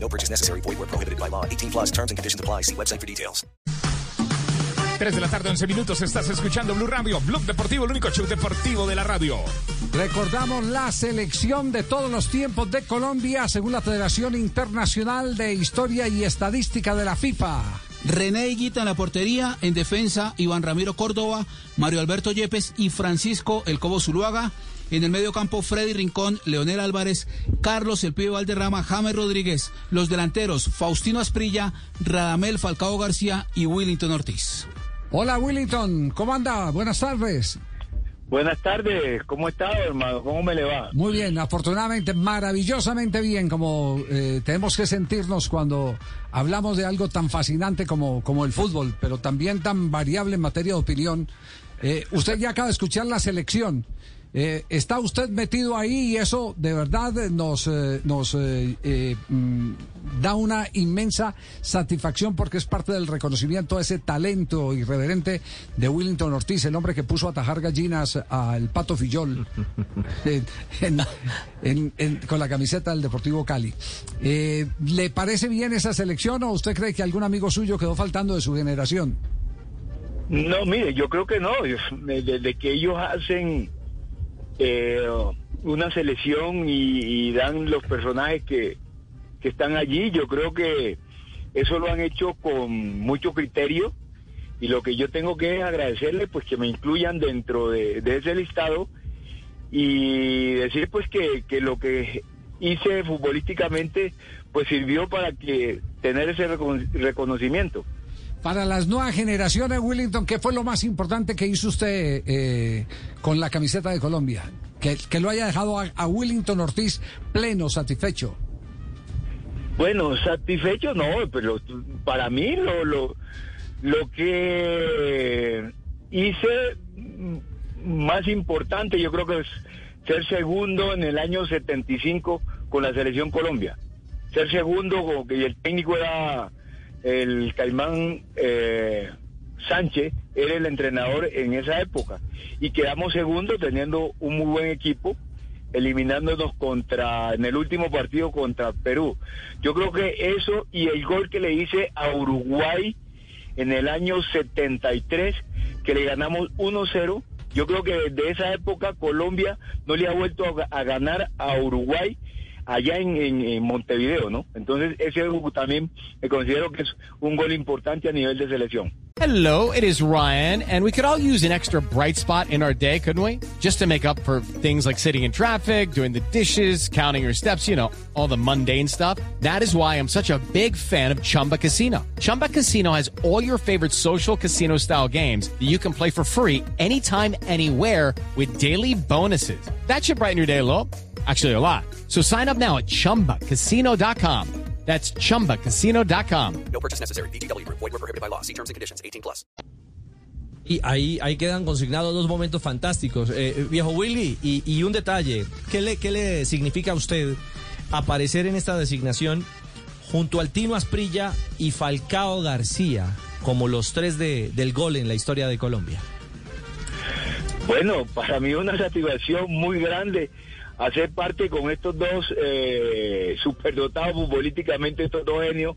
No purchase necessary. Void where prohibited by law. 18 plus terms and conditions apply. See website for details. 3 de la tarde, 11 minutos. Estás escuchando Blue Radio, Blog Deportivo, el único show deportivo de la radio. Recordamos la selección de todos los tiempos de Colombia según la Federación Internacional de Historia y Estadística de la FIFA. René Higuita en la portería, en defensa Iván Ramiro Córdoba, Mario Alberto Yepes y Francisco El Cobo Zuluaga. En el medio campo, Freddy Rincón, Leonel Álvarez, Carlos El Pibe Valderrama, James Rodríguez. Los delanteros, Faustino Asprilla, Radamel Falcao García y Willington Ortiz. Hola Willington, ¿cómo anda? Buenas tardes. Buenas tardes, ¿cómo está, hermano? ¿Cómo me le va? Muy bien, afortunadamente, maravillosamente bien, como eh, tenemos que sentirnos cuando hablamos de algo tan fascinante como, como el fútbol, pero también tan variable en materia de opinión. Eh, usted ya acaba de escuchar la selección. Eh, está usted metido ahí y eso de verdad nos, eh, nos eh, eh, mm, da una inmensa satisfacción porque es parte del reconocimiento de ese talento irreverente de Willington Ortiz, el hombre que puso a atajar gallinas al Pato Fillol en- en- en- en- con la camiseta del Deportivo Cali. Eh, ¿Le parece bien esa selección o usted cree que algún amigo suyo quedó faltando de su generación? No, mire, yo creo que no. Desde que ellos hacen eh, una selección y, dan los personajes que, que están allí, yo creo que eso lo han hecho con mucho criterio y lo que yo tengo que es agradecerle pues que me incluyan dentro de, ese listado y decir pues que, que lo que hice futbolísticamente pues sirvió para que tener ese recono- reconocimiento. Para las nuevas generaciones, Willington, ¿qué fue lo más importante que hizo usted eh, con la camiseta de Colombia? Que, lo haya dejado a, a Willington Ortiz pleno, satisfecho. Bueno, satisfecho no, pero para mí lo, lo, lo que hice más importante yo creo que es ser segundo en el año 75 con la selección Colombia. Ser segundo, que el técnico era el Caimán eh, Sánchez, era el entrenador en esa época. Y quedamos segundo teniendo un muy buen equipo eliminándonos contra en el último partido contra Perú. Yo creo que eso y el gol que le hice a Uruguay en el año 73 que le ganamos 1-0, yo creo que desde esa época Colombia no le ha vuelto a ganar a Uruguay allá en, en- en Montevideo, ¿no? Entonces ese también me considero que es un gol importante a nivel de selección. Hello, it is Ryan, and we could all use an extra bright spot in our day, couldn't we? Just to make up for things like sitting in traffic, doing the dishes, counting your steps, you know, all the mundane stuff. That is why I'm such a big fan of Chumba Casino. Chumba Casino has all your favorite social casino style games that you can play for free anytime, anywhere with daily bonuses. That should brighten your day a little. Actually, a lot. So sign up now at chumbacasino.com. That's chumbacasino.com. No purchase necessary. VGW Group. Void were prohibited by law. See terms and conditions. 18 plus. Y ahí, ahí quedan consignados dos momentos fantásticos. Eh, eh, viejo Willy, y, y un detalle. ¿Qué le, ¿Qué le significa a usted aparecer en esta designación junto al Tino Asprilla y Falcao García como los tres de, del gol en la historia de Colombia? Bueno, para mí una satisfacción muy grande hacer parte con estos dos eh, superdotados futbolísticamente, estos dos genios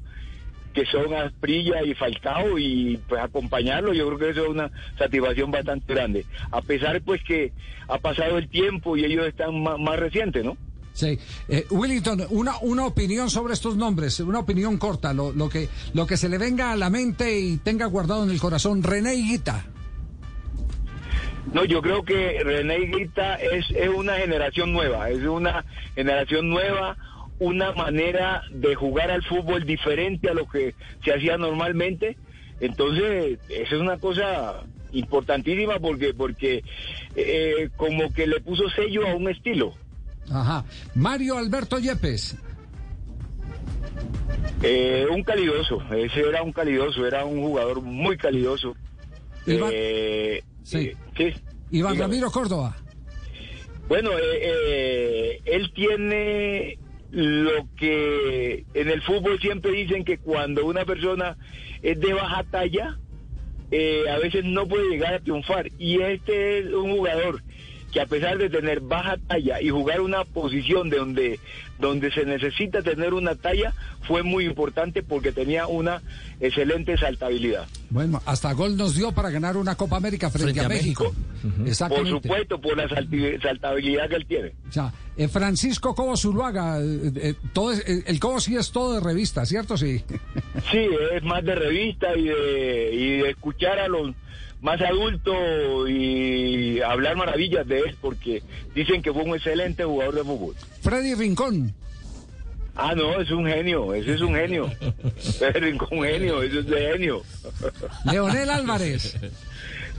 que son Asprilla y Falcao y pues acompañarlos, yo creo que eso es una satisfacción bastante grande. A pesar pues que ha pasado el tiempo y ellos están ma- más, recientes, ¿no? Sí. Eh, Willington, una, una opinión sobre estos nombres, una opinión corta, lo, lo, que, lo que se le venga a la mente y tenga guardado en el corazón. René Higuita. No, yo creo que René Higuita es, es una generación nueva, es una generación nueva, una manera de jugar al fútbol diferente a lo que se hacía normalmente. Entonces, eso es una cosa importantísima porque, porque eh, como que le puso sello a un estilo. Ajá. Mario Alberto Yepes. Eh, un calidoso, ese era un calidoso, era un jugador muy calidoso. Eh, Sí. eh, sí, Iván dígame. Ramiro Córdoba. Bueno, eh, eh, él tiene lo que en el fútbol siempre dicen que cuando una persona es de baja talla, eh, a veces no puede llegar a triunfar. Y este es un jugador que a pesar de tener baja talla y jugar una posición de donde, donde se necesita tener una talla, fue muy importante porque tenía una excelente saltabilidad. Bueno, hasta gol nos dio para ganar una Copa América frente, Frente a, a México. Por Exactamente. supuesto, por la saltabilidad que él tiene. O sea, eh, Francisco Cobo Zuluaga, eh, eh, todo es- eh, el Cobo sí es todo de revista, ¿cierto? Sí. Sí, es más de revista y de, y de escuchar a los más adultos y hablar maravillas de él porque dicen que fue un excelente jugador de fútbol. Freddy Rincón. Ah, no, es un genio, ese es un genio. Es un genio, eso es de genio. Leonel Álvarez.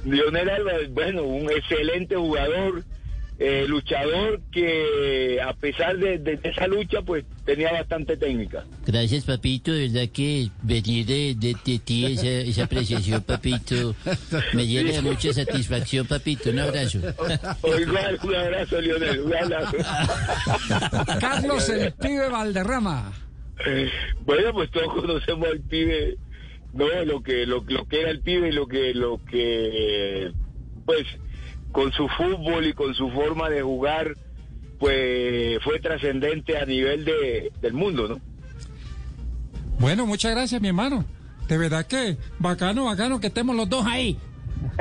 Lionel Álvarez, bueno, un excelente jugador, eh, luchador que a pesar de, de esa lucha, pues tenía bastante técnica. Gracias, papito. De verdad que venir de, de, de ti, esa, esa apreciación, papito, me llena de mucha satisfacción, papito. Un abrazo. Igual, un abrazo, Lionel, un abrazo. Carlos el Pibe Valderrama. Bueno, pues todos conocemos al pibe, no, lo que lo, lo que era el pibe y lo que lo que pues con su fútbol y con su forma de jugar pues fue trascendente a nivel de, del mundo, ¿no? Bueno, muchas gracias, mi hermano. De verdad que bacano, bacano que estemos los dos ahí.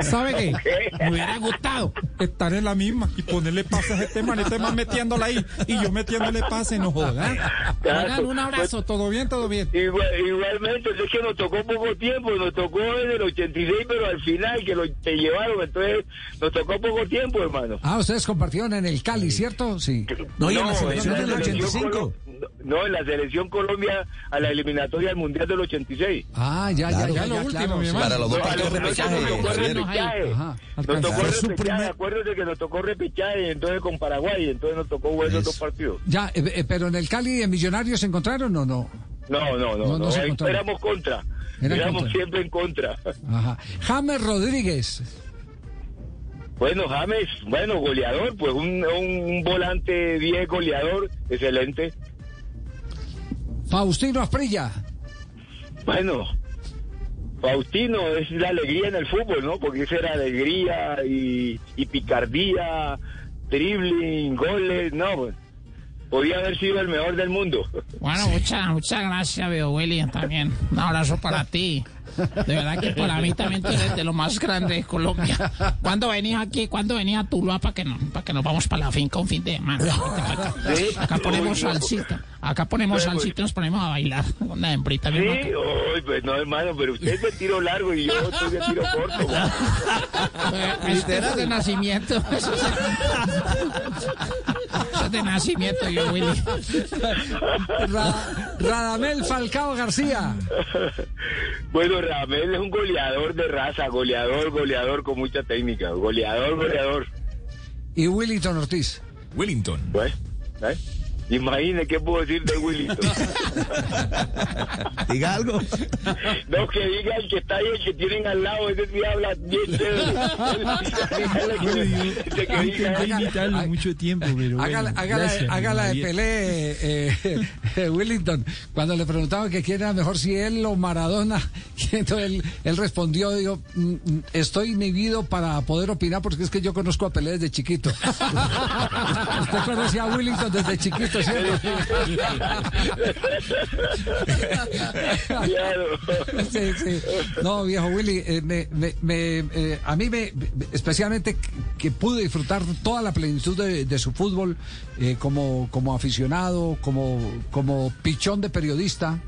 ¿Sabe qué? Me hubiera gustado estar en la misma y ponerle pases a este man, este man metiéndola ahí y yo metiéndole pases, no jodan. Hagan un abrazo, todo bien, todo bien. Igual- igualmente, es que nos tocó poco tiempo, nos tocó en el 86, pero al final que lo te llevaron, entonces nos tocó poco tiempo, hermano. Ah, ustedes compartieron en el Cali, ¿cierto? Sí. No, y en la selección del selección 85. Colo- No, en la selección Colombia a la eliminatoria del Mundial del 86. Ah, ya, Claro, ya, ya lo último, claro, mi hermano. Para los dos partidos de los- repechaje. Repechaje. Ajá. Nos tocó repechaje, primer- acuérdate que nos tocó repechaje entonces con Paraguay, entonces nos tocó jugar esos dos partidos. Ya, eh, eh, pero en el Cali, en Millonarios, ¿se encontraron o no? No, no, no, No, no no, se éramos contra. Eran éramos contra. siempre en contra. Ajá. James Rodríguez. Bueno, James, bueno, goleador, pues un, un, volante bien goleador, excelente. Faustino Asprilla. Bueno, Faustino es la alegría en el fútbol, ¿no? Porque esa era alegría y, picardía, dribbling, goles, no, pues, podía haber sido el mejor del mundo. Bueno, muchas, muchas gracias, viejo Willy, también. Un abrazo para ti. De verdad que para mí también tú eres de lo más grande de Colombia. ¿Cuándo venís aquí? ¿Cuándo venís a Tuluá para que, no, para que nos vamos para la finca un fin de semana? Acá. Ponemos salsita. Acá ponemos salsita y nos ponemos a bailar con la hembrita. Sí, pues no, hermano, pero usted es de tiro largo y yo soy de tiro corto. ¿no? Eh, es de nacimiento. Eso es de nacimiento, yo, Willy. Ra- Radamel Falcao García. Bueno, Ramel es un goleador de raza, goleador, goleador con mucha técnica, goleador, goleador. Y Willington Ortiz. Willington. Pues, ¿eh? Imagine qué puedo decir de Willington. Diga algo. No, que diga el que está ahí, el que tienen al lado, ese sí habla bien mucho tiempo, pero Hágala, hágala, hágala de Pelé, eh, eh, Willington. Cuando le preguntaban que quién era mejor, si él o Maradona, y entonces él, él respondió, digo, "Mm, mm, estoy inhibido para poder opinar porque es que yo conozco a Pelé desde chiquito. Usted conocía a Willington desde chiquito, No, viejo Willy, eh, me, me- me, eh, a mí me, me- especialmente que- que pude disfrutar toda la plenitud de, de su fútbol eh, como, como aficionado, como, como pichón de periodista.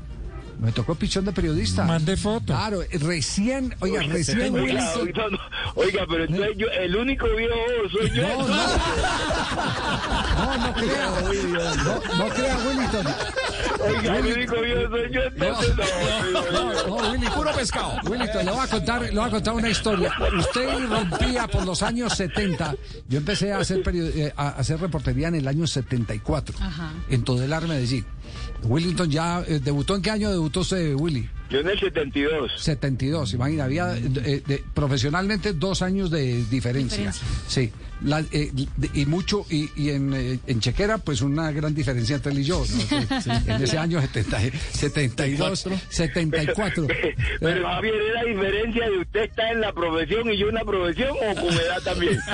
Me tocó pichón de periodista. Mande foto. Claro, recién, oiga, recién Oiga, Willington. oiga, no, oiga, pero entonces yo, el único viejo soy yo. No, no. No, no crea. No, no crea, Willington. Oiga, el único viejo soy yo, entonces no. No, no, Willy, puro pescado. Willito, le voy a contar, le voy a contar una historia. Usted rompía por los años 70. Yo empecé a hacer, perio- eh, a hacer reportería en el año 74 en Todelar, Medellín. Willington ya eh, debutó. ¿En qué año debutó usted, Willy? Yo en el 72. 72, imagina, había eh, de- profesionalmente dos años de diferencia. Diferencia. Sí, la- eh, y mucho, y, y en, eh, en Chequera, pues una gran diferencia entre él y yo. ¿no? Sí, En ese año 70, 72, 74. Pero Javier, ¿es la diferencia de usted está en la profesión y yo en la profesión o con edad también?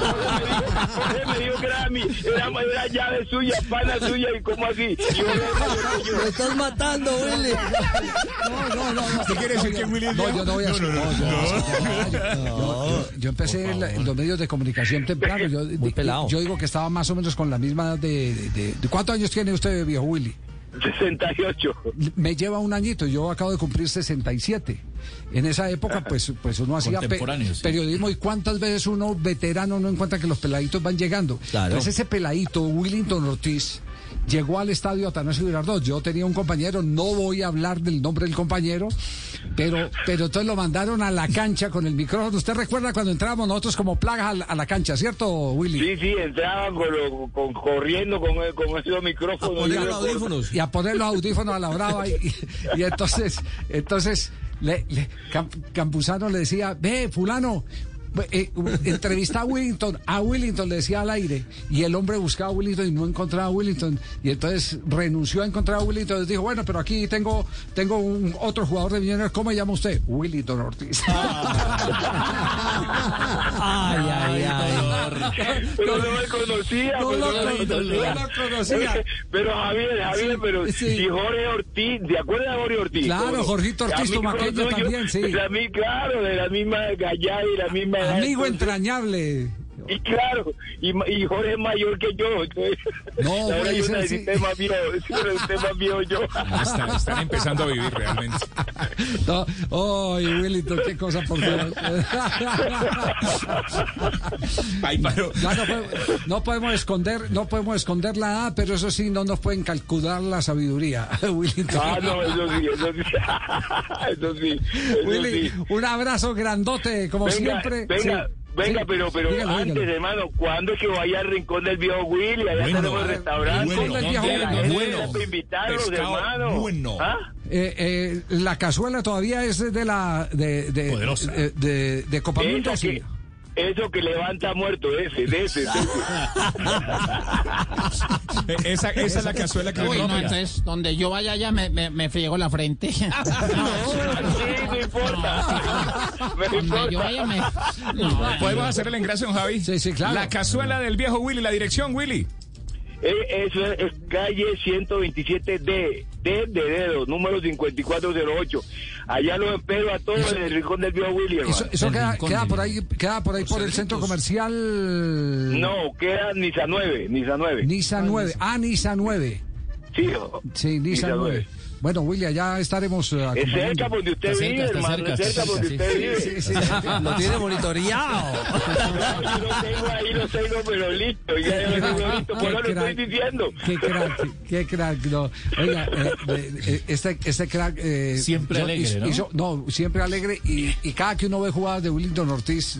Jorge me dijo que era, mi, era, era llave suya, pana suya y cómo así. Yo Lo estás matando, Willy. No, no, no. no. ¿Usted quiere decir que Willy No, yo no voy a No, no, no, no, yo- empecé en los medios de comunicación temprano. Yo, Muy pelado. yo digo que estaba más o menos con la misma edad de, de- de- ¿Cuántos años tiene usted, viejo Willy? 68. Me lleva un añito, yo acabo de cumplir 67. En esa época, pues, pues uno hacía pe- sí. periodismo y cuántas veces uno veterano no encuentra que los peladitos van llegando. Claro. Pues ese peladito, Willington Ortiz, llegó al estadio Atanasio Girardot. Yo tenía un compañero, no voy a hablar del nombre del compañero, pero, pero entonces lo mandaron a la cancha con el micrófono. ¿Usted recuerda cuando entrábamos nosotros como plagas a la, a la cancha, cierto, Willy? Sí, sí, entraban con lo- con- corriendo con, con esos micrófonos. Poner Yo los audífonos. y a poner los audífonos a la brava y, y- y entonces entonces le, le- Cam- Campuzano le decía ve fulano eh, entrevista a Willington a Willington le decía al aire y el hombre buscaba a Willington y no encontraba a Willington y entonces renunció a encontrar a Willington y dijo bueno pero aquí tengo tengo un otro jugador de Millonarios ¿cómo se llama usted? Willington Ortiz Ay, ay, ay. Pero no me conocía. No pues, lo conocía. no lo conocía. Pero Javier, Javier, pero Sí. y Jorge Ortiz, ¿te acuerdas de Jorge Ortiz? Claro. Jorgito Ortiz, tumaqueño también, sí. de claro, de la misma gallada y la misma. Amigo entrañable Y claro, y, ma- y Jorge es mayor que yo. Entonces, No, necesité más viejo, sí, necesité más viejo yo. Están, están empezando a vivir realmente. no, ay Willington qué cosa por Dios Ay, pero... Ya no, podemos, no podemos esconder, no podemos esconder la edad, pero eso sí no nos pueden calcular la sabiduría, Willington. Ah, no, eso sí, eso sí. Eso sí, eso Willy, sí. un abrazo grandote, como venga, siempre. Venga, Sí, venga, pero, pero Dígalo, antes, dígalo. hermano, ¿cuándo es que vaya al rincón del viejo Willy? Allá Bueno, tenemos el restaurante. bueno, bueno. invitarlos, hermano. bueno. ¿Ah? Eh, eh, la cazuela todavía es de la de de, Poderosa. de, de, de sí. eso que levanta muerto, ese, de ese. de ese. Eh, Esa, esa es la cazuela que Uy, no, entonces, donde yo vaya allá me, me, me friego la frente. Sí, no importa. Me Donde yo importa. vaya me... No, ¿Podemos hacer el ingreso, don Javi? Sí, sí, claro. La cazuela del viejo Willy, la dirección, Willy. Eh, Eso es, es calle 127D, D de dedo, número 5408. Allá los espero a todos en el rincón del viejo Willy, hermano. Eso, eso queda, queda por ahí, queda por ahí por el centro comercial No, queda Nisa 9, Nisa 9. Nisa 9. Ah, Nisa 9. Sí, o- Sí, Nisa 9. Bueno, Willy, allá estaremos. eh, Es cerca por donde usted Está cerca, vive, está hermano. cerca, es cerca donde cerca, usted vive. Sí, sí. Lo tiene monitoreado. No, yo lo tengo ahí, lo tengo, pero listo. Ya yo lo tengo listo. Por lo estoy crack. diciendo. Qué crack, qué crack. No. Oiga, eh, eh, eh, este, este crack. eh, Siempre yo- alegre, hizo- ¿no? hizo- no, siempre alegre. Y, y cada que uno ve jugadas de Willington Ortiz,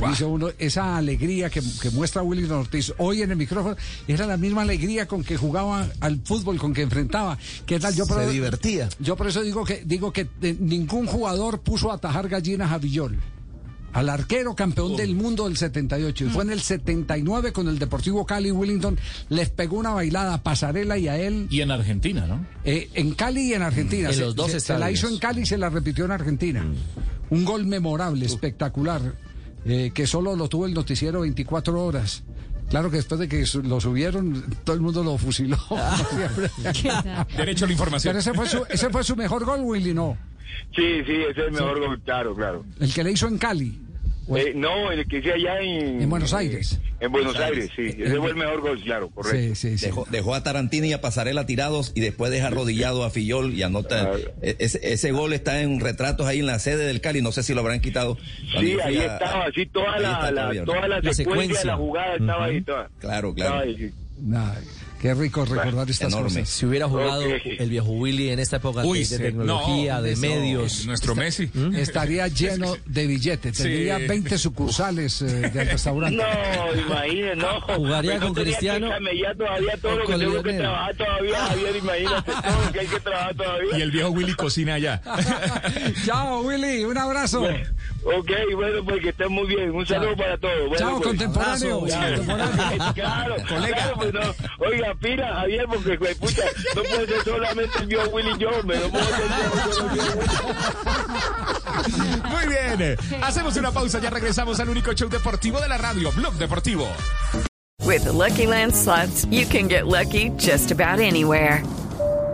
pues dice uno, esa alegría que, que muestra Willington Ortiz hoy en el micrófono, era la misma alegría con que jugaba al fútbol, con que enfrentaba. ¿Qué tal? Yo por, Se divertía. Yo por eso digo que, digo que eh, ningún jugador puso a atajar gallinas a Villol. Al arquero campeón del mundo del 78. Y fue en el 79 con el Deportivo Cali. Willington les pegó una bailada a Pasarela y a él Y en Argentina, ¿no? eh, en Cali y en Argentina. En Se- los dos se, se la hizo en Cali y se la repitió en Argentina. Un gol memorable, espectacular, eh, que solo lo tuvo el noticiero 24 horas. Claro que después de que su- lo subieron, todo el mundo lo fusiló. Siempre. Derecho a la información. Pero ese fue, su, ese fue su mejor gol, Willy, ¿no? Sí, sí, ese es el mejor gol, claro, claro. El que le hizo en Cali. O- Eh, no, el que hice allá en... En Buenos Aires. En Buenos Aires, sí. Ese fue el mejor gol, claro, correcto. Sí, sí, sí. Dejó, dejó a Tarantini y a Pasarela tirados y después deja arrodillado a Fillol y anota. e- Ese, ese gol está en retratos ahí en la sede del Cali. No sé si lo habrán quitado. Cuando Sí, ahí a- estaba, sí, toda la, la- todavía, ¿no? toda la, La secuencia de secuencia. la jugada estaba ahí toda. Claro, Estaba claro. ahí, sí. Nah, Qué rico recordar estas enorme. cosas. Si hubiera jugado el viejo Willy en esta época Uy, de, sí. tecnología, No, de eso, medios. Nuestro Messi. Estaría lleno de billetes. Tendría Sí. 20 sucursales eh, del restaurante. No, imagínate, no. Jugaría con Cristiano todavía todo lo que con tengo que Lionel. trabajar todavía, Javier, imagínate todo lo que hay que trabajar todavía. Y el viejo Willy cocina allá. Chao, Willy. Un abrazo. Ok, bueno, pues que estén muy bien. Un saludo para todos. Bueno, Chao, pues, contemporáneo. abrazo, Chao, contemporáneo. Claro, Colega. claro, pues no. Oiga, pira, Javier, porque, pucha, no puede ser solamente el viejo Willy Jones, no puede ser Willy. Muy bien. Hacemos una pausa. Ya regresamos al único show deportivo de la radio, Blog Deportivo. With the Lucky Land slots, you can get lucky just about anywhere.